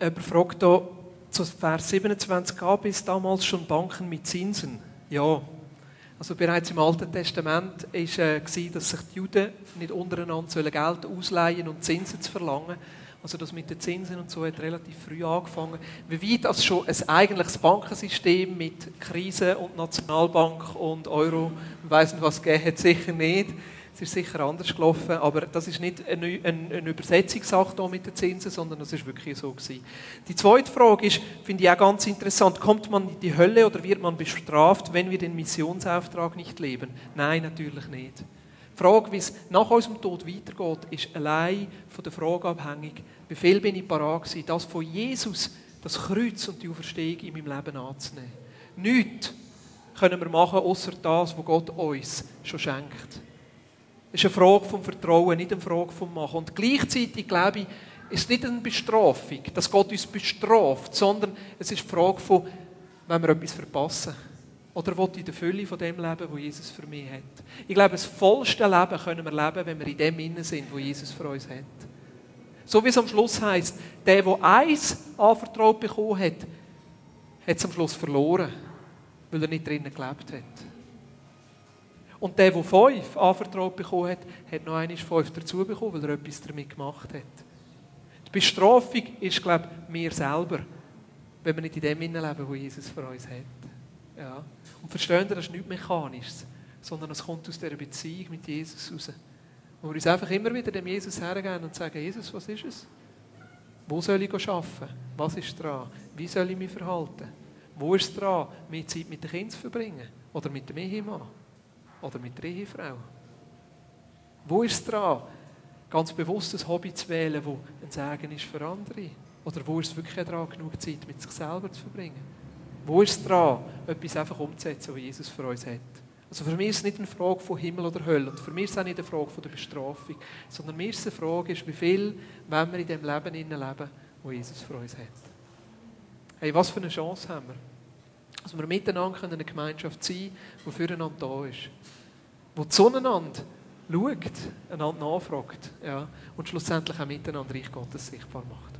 Jemand fragt hier, zu Vers 27 gab es damals schon Banken mit Zinsen. Ja. Also bereits im Alten Testament war äh, dass sich die Juden nicht untereinander Geld ausleihen und Zinsen zu verlangen. Also das mit den Zinsen und so hat relativ früh angefangen. Wie weit das schon ein eigentliches Bankensystem mit Krise und Nationalbank und Euro, ich weiss nicht was gegeben hat, sicher nicht. Es ist sicher anders gelaufen, aber das ist nicht eine, eine, eine Übersetzungssache hier mit den Zinsen, sondern das ist wirklich so gewesen. Die zweite Frage ist, finde ich auch ganz interessant, kommt man in die Hölle oder wird man bestraft, wenn wir den Missionsauftrag nicht leben? Nein, natürlich nicht. Die Frage, wie es nach unserem Tod weitergeht, ist allein von der Frage abhängig, wie viel bin ich parat gewesen, das von Jesus, das Kreuz und die Auferstehung in meinem Leben anzunehmen. Nichts können wir machen, außer das, was Gott uns schon schenkt. Ist eine Frage vom Vertrauen, nicht eine Frage vom Machen. Und gleichzeitig, glaube ich, ist nicht eine Bestrafung, dass Gott uns bestraft, sondern es ist die Frage von, wenn wir etwas verpassen. Oder will ich der Fülle von dem leben, wo Jesus für mich hat? Ich glaube, das vollste Leben können wir leben, wenn wir in dem Innen sind, wo Jesus für uns hat. So wie es am Schluss heißt, der, der eins anvertraut bekommen hat, hat es am Schluss verloren, weil er nicht drinnen gelebt hat. Und der, der fünf anvertraut bekommen hat, hat noch einmal fünf dazu bekommen, weil er etwas damit gemacht hat. Die Bestrafung ist, glaube ich, mir selber, wenn wir nicht in dem leben, wo Jesus für uns hat. Ja. Und verstehen das ist nichts Mechanisches, sondern es kommt aus dieser Beziehung mit Jesus raus. Wo wir uns einfach immer wieder dem Jesus hergeben und sagen, Jesus, was ist es? Wo soll ich arbeiten? Was ist dran? Wie soll ich mich verhalten? Wo ist es dran, mehr Zeit mit den Kindern zu verbringen? Oder mit dem Ehemann? Oder mit der Ehefrau? Wo ist es dran, ganz bewusst ein Hobby zu wählen, das ein Segen ist für andere? Oder wo ist es wirklich dran, genug Zeit mit sich selber zu verbringen? Wo ist es dran, etwas einfach umzusetzen, was Jesus für uns hat? Also für mich ist es nicht eine Frage von Himmel oder Hölle und für mich ist es auch nicht eine Frage von der Bestrafung, sondern mir ist eine Frage, wie viel wollen wir in dem Leben leben, das Jesus für uns hat. Hey, was für eine Chance haben wir? Dass wir miteinander eine Gemeinschaft sein können, die füreinander da ist. Die zueinander schaut, einander nachfragt ja, und schlussendlich auch miteinander Reich Gottes sichtbar macht.